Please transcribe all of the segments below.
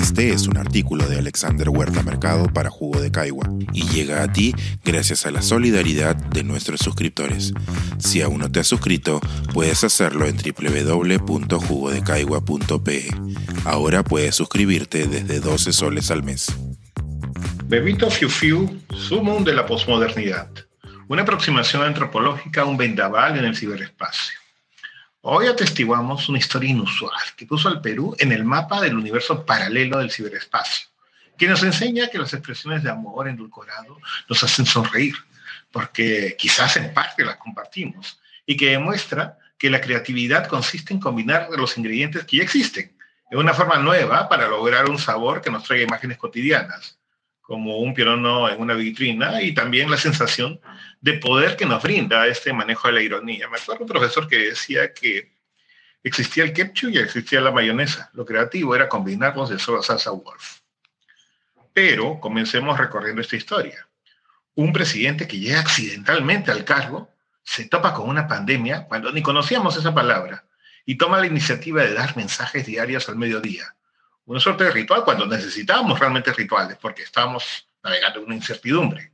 Este es un artículo de Alexander Huerta Mercado para Jugo de Caigua y llega a ti gracias a la solidaridad de nuestros suscriptores. Si aún no te has suscrito, puedes hacerlo en www.jugodecaigua.pe. Ahora puedes suscribirte desde 12 soles al mes. Bebito Fiu Fiu, sumum de la posmodernidad. Una aproximación antropológica a un vendaval en el ciberespacio. Hoy atestiguamos una historia inusual que puso al Perú en el mapa del universo paralelo del ciberespacio, que nos enseña que las expresiones de amor endulcorado nos hacen sonreír, porque quizás en parte las compartimos, y que demuestra que la creatividad consiste en combinar los ingredientes que ya existen de una forma nueva para lograr un sabor que nos traiga imágenes cotidianas como un piano en una vitrina y también la sensación de poder que nos brinda este manejo de la ironía. Me acuerdo un profesor que decía que existía el ketchup y existía la mayonesa. Lo creativo era combinarlos de sola salsa Wolf. Pero comencemos recorriendo esta historia. Un presidente que llega accidentalmente al cargo se topa con una pandemia cuando ni conocíamos esa palabra y toma la iniciativa de dar mensajes diarios al mediodía una suerte de ritual cuando necesitábamos realmente rituales, porque estábamos navegando en una incertidumbre.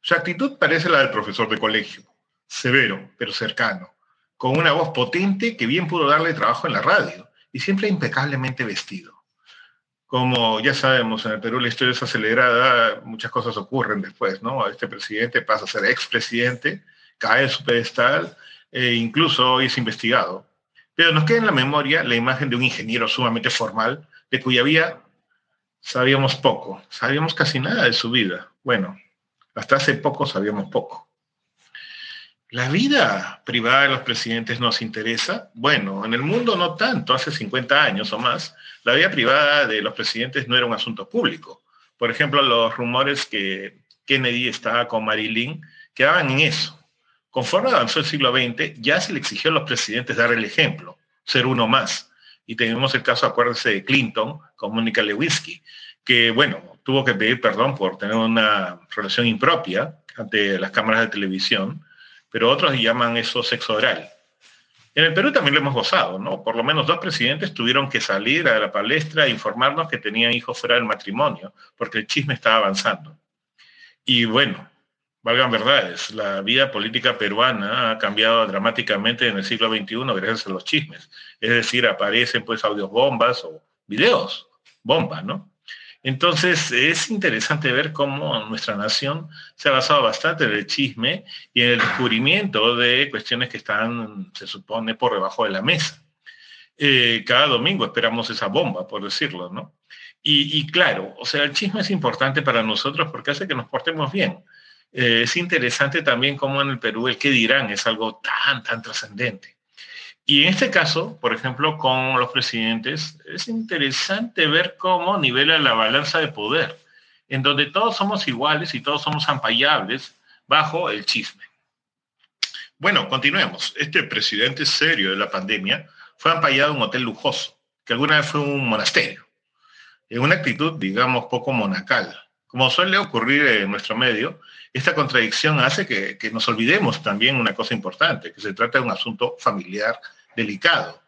Su actitud parece la del profesor de colegio, severo, pero cercano, con una voz potente que bien pudo darle trabajo en la radio y siempre impecablemente vestido. Como ya sabemos, en el Perú la historia es acelerada, muchas cosas ocurren después, ¿no? Este presidente pasa a ser expresidente, cae en su pedestal e incluso hoy es investigado. Pero nos queda en la memoria la imagen de un ingeniero sumamente formal de cuya vida sabíamos poco, sabíamos casi nada de su vida. Bueno, hasta hace poco sabíamos poco. ¿La vida privada de los presidentes nos interesa? Bueno, en el mundo no tanto, hace 50 años o más, la vida privada de los presidentes no era un asunto público. Por ejemplo, los rumores que Kennedy estaba con Marilyn quedaban en eso. Conforme avanzó el siglo XX, ya se le exigió a los presidentes dar el ejemplo, ser uno más. Y tenemos el caso, acuérdense, de Clinton con Mónica Lewinsky, que, bueno, tuvo que pedir perdón por tener una relación impropia ante las cámaras de televisión, pero otros llaman eso sexo oral. En el Perú también lo hemos gozado, ¿no? Por lo menos dos presidentes tuvieron que salir a la palestra e informarnos que tenían hijos fuera del matrimonio, porque el chisme estaba avanzando. Y bueno, valgan verdades, la vida política peruana ha cambiado dramáticamente en el siglo XXI gracias a los chismes. Es decir, aparecen pues audios bombas o videos bombas, ¿no? Entonces es interesante ver cómo nuestra nación se ha basado bastante en el chisme y en el descubrimiento de cuestiones que están, se supone, por debajo de la mesa. Eh, cada domingo esperamos esa bomba, por decirlo, ¿no? Y, y claro, o sea, el chisme es importante para nosotros porque hace que nos portemos bien eh, es interesante también cómo en el Perú el que dirán es algo tan, tan trascendente. Y en este caso, por ejemplo, con los presidentes, es interesante ver cómo nivela la balanza de poder, en donde todos somos iguales y todos somos ampayables bajo el chisme. Bueno, continuemos. Este presidente serio de la pandemia fue ampallado en un hotel lujoso, que alguna vez fue un monasterio, en una actitud, digamos, poco monacal. Como suele ocurrir en nuestro medio, esta contradicción hace que, nos olvidemos también una cosa importante, que se trata de un asunto familiar delicado.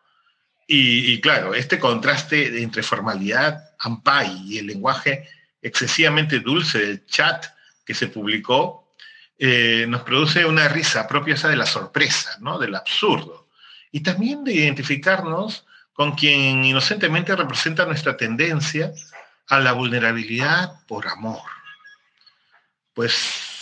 Y, claro, este contraste entre formalidad, ampay y el lenguaje excesivamente dulce del chat que se publicó, eh, nos produce una risa propia esa de la sorpresa, ¿no? del absurdo. Y también de identificarnos con quien inocentemente representa nuestra tendencia a la vulnerabilidad por amor. Pues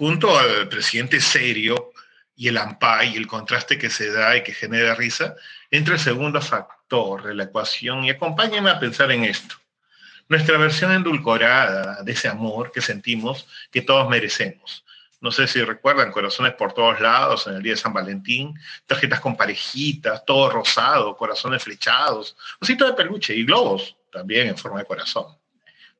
junto al presidente serio y el AMPAI y el contraste que se da y que genera risa, entra el segundo factor de la ecuación y acompáñenme a pensar en esto. Nuestra versión endulcorada de ese amor que sentimos que todos merecemos. No sé si recuerdan, corazones por todos lados en el día de San Valentín, tarjetas con parejitas, todo rosado, corazones flechados, osito de peluche y globos también en forma de corazón.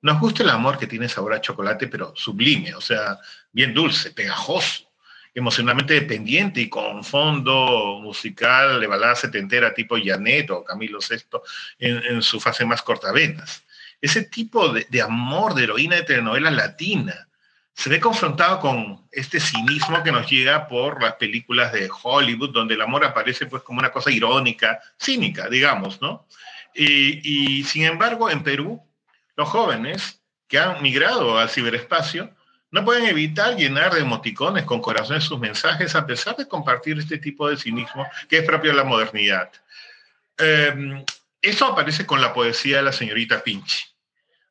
Nos gusta el amor que tiene sabor a chocolate, pero sublime, o sea, bien dulce, pegajoso, emocionalmente dependiente y con fondo musical de balada setentera tipo Janet o Camilo VI en, su fase más cortavenas. Ese tipo de, amor, de heroína de telenovela latina, se ve confrontado con este cinismo que nos llega por las películas de Hollywood, donde el amor aparece pues como una cosa irónica, cínica, digamos, ¿no? Y, sin embargo, en Perú, los jóvenes que han migrado al ciberespacio no pueden evitar llenar de emoticones con corazones sus mensajes a pesar de compartir este tipo de cinismo que es propio de la modernidad. Eh, eso aparece con la poesía de la señorita Pinchi,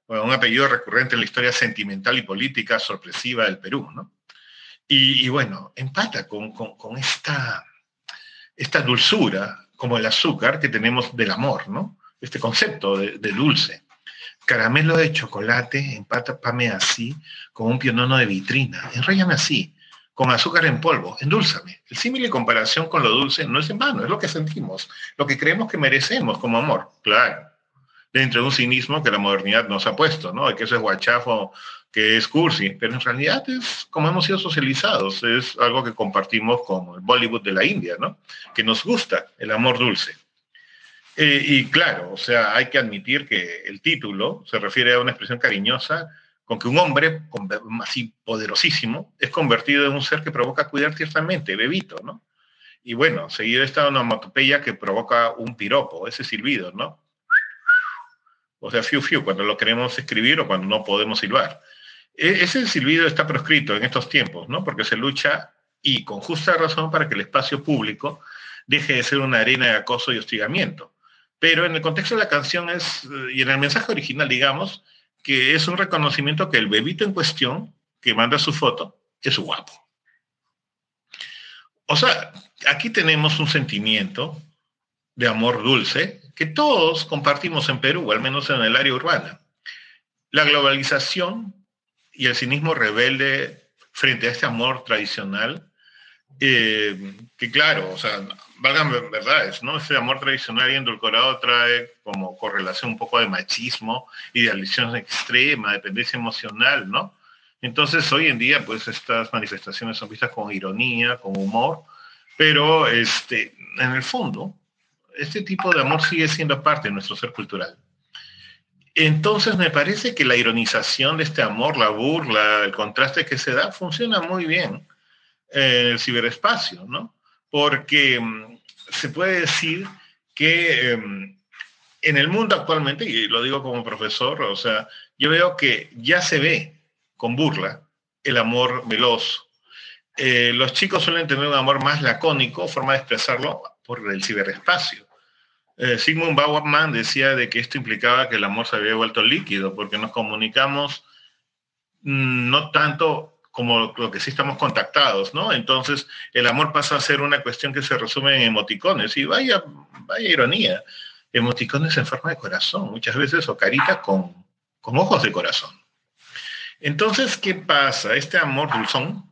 un apellido recurrente en la historia sentimental y política sorpresiva del Perú, ¿no? Y, bueno, empata con, con, esta, esta dulzura, como el azúcar que tenemos del amor, ¿no? Este concepto de, dulce. Caramelo de chocolate, empátame así, con un pionono de vitrina, enréllame así, con azúcar en polvo, endúlzame. El símil comparación con lo dulce no es en vano, es lo que sentimos, lo que creemos que merecemos como amor, claro. Dentro de un cinismo que la modernidad nos ha puesto, ¿no? De que eso es guachafo, que es cursi, pero en realidad es como hemos sido socializados, es algo que compartimos con el Bollywood de la India, ¿no? Que nos gusta el amor dulce. Y claro, o sea, hay que admitir que el título se refiere a una expresión cariñosa con que un hombre así poderosísimo es convertido en un ser que provoca cuidar ciertamente, bebito, ¿no? Y bueno, seguido está una onomatopeya que provoca un piropo, ese silbido, ¿no? O sea, fiu fiu, cuando lo queremos escribir o cuando no podemos silbar. E, ese silbido está proscrito en estos tiempos, ¿no? Porque se lucha y con justa razón para que el espacio público deje de ser una arena de acoso y hostigamiento. Pero en el contexto de la canción es, y en el mensaje original, digamos, que es un reconocimiento que el bebito en cuestión, que manda su foto, es guapo. O sea, aquí tenemos un sentimiento de amor dulce que todos compartimos en Perú, al menos en el área urbana. La globalización y el cinismo rebelde frente a este amor tradicional, eh, que claro, o sea, valgan verdades, ¿no? Ese amor tradicional y endulcorado trae como correlación un poco de machismo, idealización extrema, dependencia emocional, ¿no? Entonces, hoy en día, pues estas manifestaciones son vistas con ironía, con humor, pero este, en el fondo, este tipo de amor sigue siendo parte de nuestro ser cultural. Entonces, me parece que la ironización de este amor, la burla, el contraste que se da, funciona muy bien en el ciberespacio, ¿no? porque mm, se puede decir que em, en el mundo actualmente, y lo digo como profesor, o sea, yo veo que ya se ve con burla el amor veloz. Eh, los chicos suelen tener un amor más lacónico, forma de expresarlo por el ciberespacio. Eh, Sigmund Bauerman decía de que esto implicaba que el amor se había vuelto líquido, porque nos comunicamos mm, no tanto como lo que sí estamos contactados, ¿no? Entonces, el amor pasa a ser una cuestión que se resume en emoticones. Y vaya, vaya ironía, emoticones en forma de corazón, muchas veces, o carita con, con ojos de corazón. Entonces, ¿qué pasa? Este amor dulzón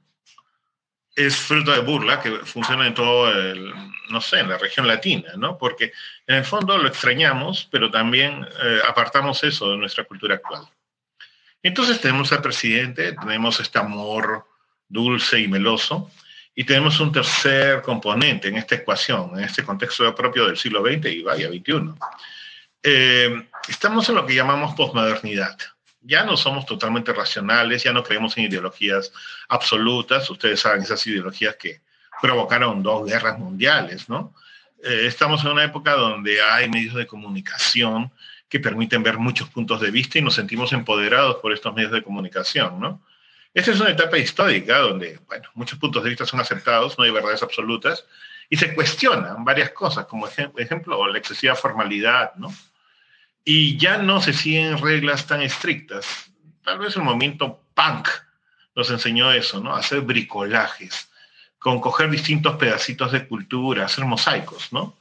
es fruto de burla que funciona en todo el, no sé, en la región latina, ¿no? Porque en el fondo lo extrañamos, pero también eh, apartamos eso de nuestra cultura actual. Entonces tenemos al presidente, tenemos este amor dulce y meloso, y tenemos un tercer componente en esta ecuación, en este contexto propio del siglo XX y vaya, XXI. Eh, estamos en lo que llamamos posmodernidad. Ya no somos totalmente racionales, ya no creemos en ideologías absolutas. Ustedes saben esas ideologías que provocaron dos guerras mundiales, ¿no? Eh, estamos en una época donde hay medios de comunicación que permiten ver muchos puntos de vista y nos sentimos empoderados por estos medios de comunicación, ¿no? Esta es una etapa histórica donde, bueno, muchos puntos de vista son aceptados, no hay verdades absolutas, y se cuestionan varias cosas, como ejemplo, la excesiva formalidad, ¿no? Y ya no se siguen reglas tan estrictas. Tal vez el movimiento punk nos enseñó eso, ¿no? Hacer bricolajes, con coger distintos pedacitos de cultura, hacer mosaicos, ¿no?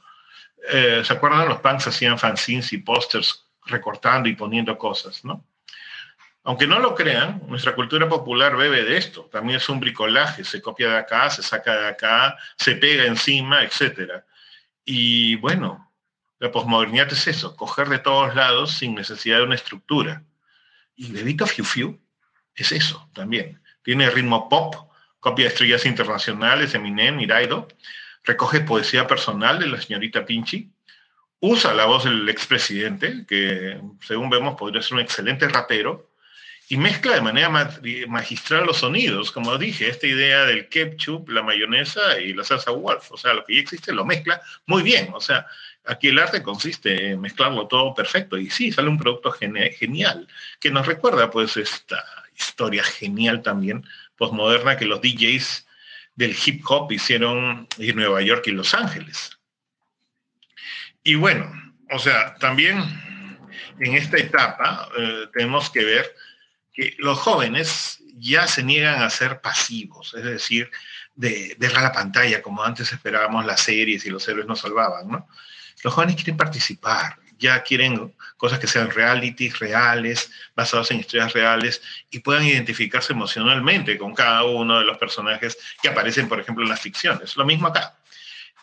Eh, ¿se acuerdan? Los punks hacían fanzines y pósters recortando y poniendo cosas, ¿no? Aunque no lo crean, nuestra cultura popular bebe de esto. También es un bricolaje, se copia de acá, se saca de acá, se pega encima, etc. Y bueno, la posmodernidad es eso, coger de todos lados sin necesidad de una estructura. Y Bebito Fiu Fiu es eso también. Tiene ritmo pop, copia de estrellas internacionales, Eminem, Iraido, recoge poesía personal de la señorita Pinchi, usa la voz del expresidente, que según vemos podría ser un excelente rapero, y mezcla de manera magistral los sonidos, como dije, esta idea del ketchup, la mayonesa y la salsa Wolf, o sea, lo que ya existe lo mezcla muy bien, o sea, aquí el arte consiste en mezclarlo todo perfecto. Y sí, sale un producto genial, que nos recuerda pues esta historia genial también, postmoderna, que los DJs del hip hop hicieron en Nueva York y Los Ángeles. Y bueno, o sea, también en esta etapa eh, tenemos que ver que los jóvenes ya se niegan a ser pasivos, es decir, de ver la pantalla, como antes esperábamos las series y los héroes nos salvaban, ¿no? Los jóvenes quieren participar, ya quieren cosas que sean realities reales, basados en historias reales, y puedan identificarse emocionalmente con cada uno de los personajes que aparecen, por ejemplo, en las ficciones. Lo mismo acá.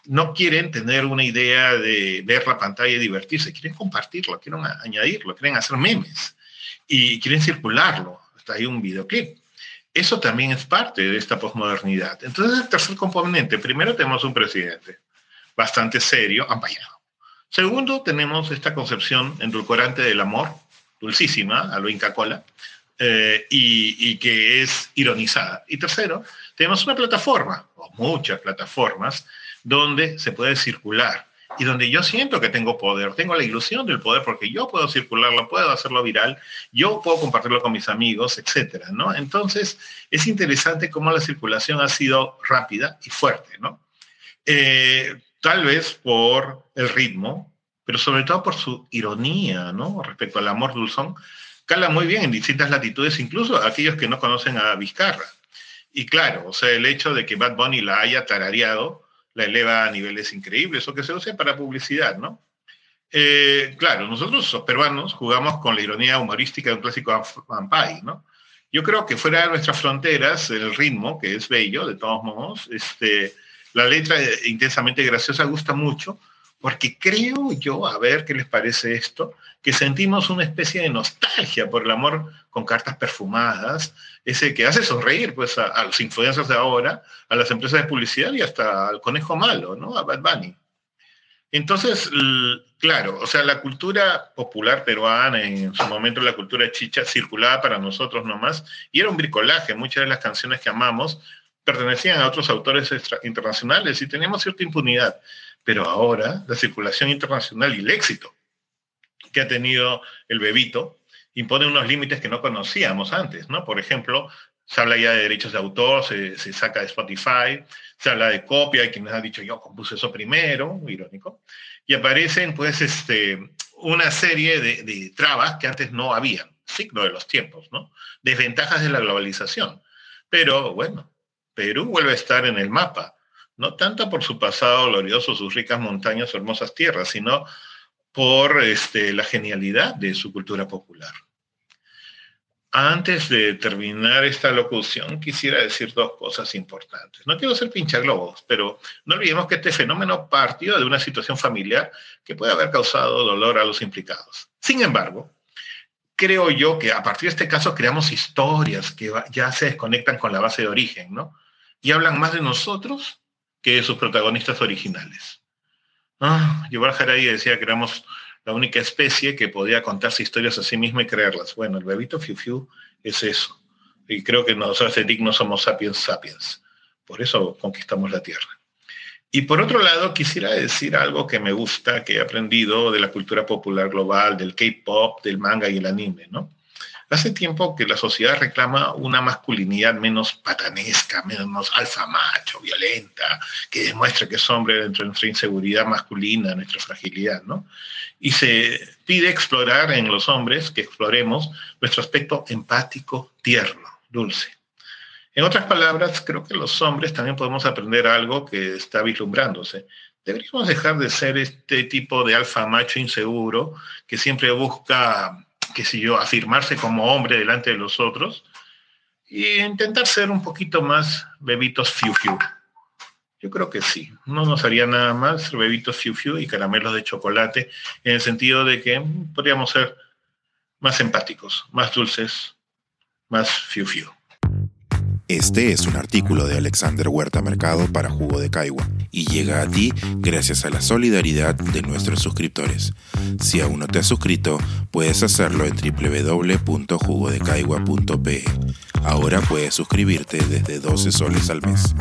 No quieren tener una idea de ver la pantalla y divertirse, quieren compartirlo, quieren añadirlo, quieren hacer memes y quieren circularlo. Hasta hay un videoclip. Eso también es parte de esta posmodernidad. Entonces, el tercer componente, primero tenemos un presidente bastante serio, ampañado. Segundo, tenemos esta concepción endulcorante del amor, dulcísima, a lo Inca Cola, eh, y, que es ironizada. Y tercero, tenemos una plataforma, o muchas plataformas, donde se puede circular y donde yo siento que tengo poder, tengo la ilusión del poder porque yo puedo circularlo, puedo hacerlo viral, yo puedo compartirlo con mis amigos, etcétera. Entonces, es interesante cómo la circulación ha sido rápida y fuerte, ¿no? Eh, tal vez por el ritmo, pero sobre todo por su ironía, ¿no? Respecto al amor dulzón, cala muy bien en distintas latitudes, incluso aquellos que no conocen a Vizcarra. Y claro, o sea, el hecho de que Bad Bunny la haya tarareado, la eleva a niveles increíbles o que se use para publicidad, ¿no? Eh, claro, nosotros los peruanos jugamos con la ironía humorística de un clásico vampire, ¿no? Yo creo que fuera de nuestras fronteras, el ritmo, que es bello, de todos modos, este, la letra intensamente graciosa gusta mucho, porque creo yo, a ver qué les parece esto, que sentimos una especie de nostalgia por el amor con cartas perfumadas, ese que hace sonreír pues, a, los influencers de ahora, a las empresas de publicidad y hasta al conejo malo, ¿no? A Bad Bunny. Entonces, claro, o sea, la cultura popular peruana, en su momento la cultura chicha, circulaba para nosotros nomás, y era un bricolaje. Muchas de las canciones que amamos pertenecían a otros autores internacionales y teníamos cierta impunidad. Pero ahora, la circulación internacional y el éxito que ha tenido el bebito impone unos límites que no conocíamos antes, ¿no? Por ejemplo, se habla ya de derechos de autor, se, saca de Spotify, se habla de copia, hay quienes han dicho yo compuse eso primero, irónico, y aparecen pues este, una serie de, de trabas que antes no habían, signo de los tiempos, ¿no? Desventajas de la globalización. Pero bueno, Perú vuelve a estar en el mapa, no tanto por su pasado glorioso, sus ricas montañas o hermosas tierras, sino por este, la genialidad de su cultura popular. Antes de terminar esta locución, quisiera decir dos cosas importantes. No quiero ser globos, pero no olvidemos que este fenómeno partió de una situación familiar que puede haber causado dolor a los implicados. Sin embargo, creo yo que a partir de este caso creamos historias que ya se desconectan con la base de origen, ¿no? Y hablan más de nosotros que de sus protagonistas originales. Ah, Yuval decía que éramos la única especie que podía contarse historias a sí misma y creerlas. Bueno, el bebito Fiu es eso. Y creo que nosotros de no somos sapiens sapiens. Por eso conquistamos la Tierra. Y por otro lado, quisiera decir algo que me gusta, que he aprendido de la cultura popular global, del K-pop, del manga y el anime, ¿no? Hace tiempo que la sociedad reclama una masculinidad menos patanesca, menos alfa macho, violenta, que demuestre que es hombre dentro de nuestra inseguridad masculina, nuestra fragilidad, ¿no? Y se pide explorar en los hombres que exploremos nuestro aspecto empático, tierno, dulce. En otras palabras, creo que los hombres también podemos aprender algo que está vislumbrándose. Deberíamos dejar de ser este tipo de alfa macho inseguro que siempre busca qué sé yo, afirmarse como hombre delante de los otros e intentar ser un poquito más bebitos fiu fiu. Yo creo que sí, no nos haría nada más bebitos fiu fiu y caramelos de chocolate, en el sentido de que podríamos ser más empáticos, más dulces, más fiu fiu. Este es un artículo de Alexander Huerta Mercado para Jugo de Caigua y llega a ti gracias a la solidaridad de nuestros suscriptores. Si aún no te has suscrito, puedes hacerlo en www.jugodecaigua.pe. Ahora puedes suscribirte desde 12 soles al mes.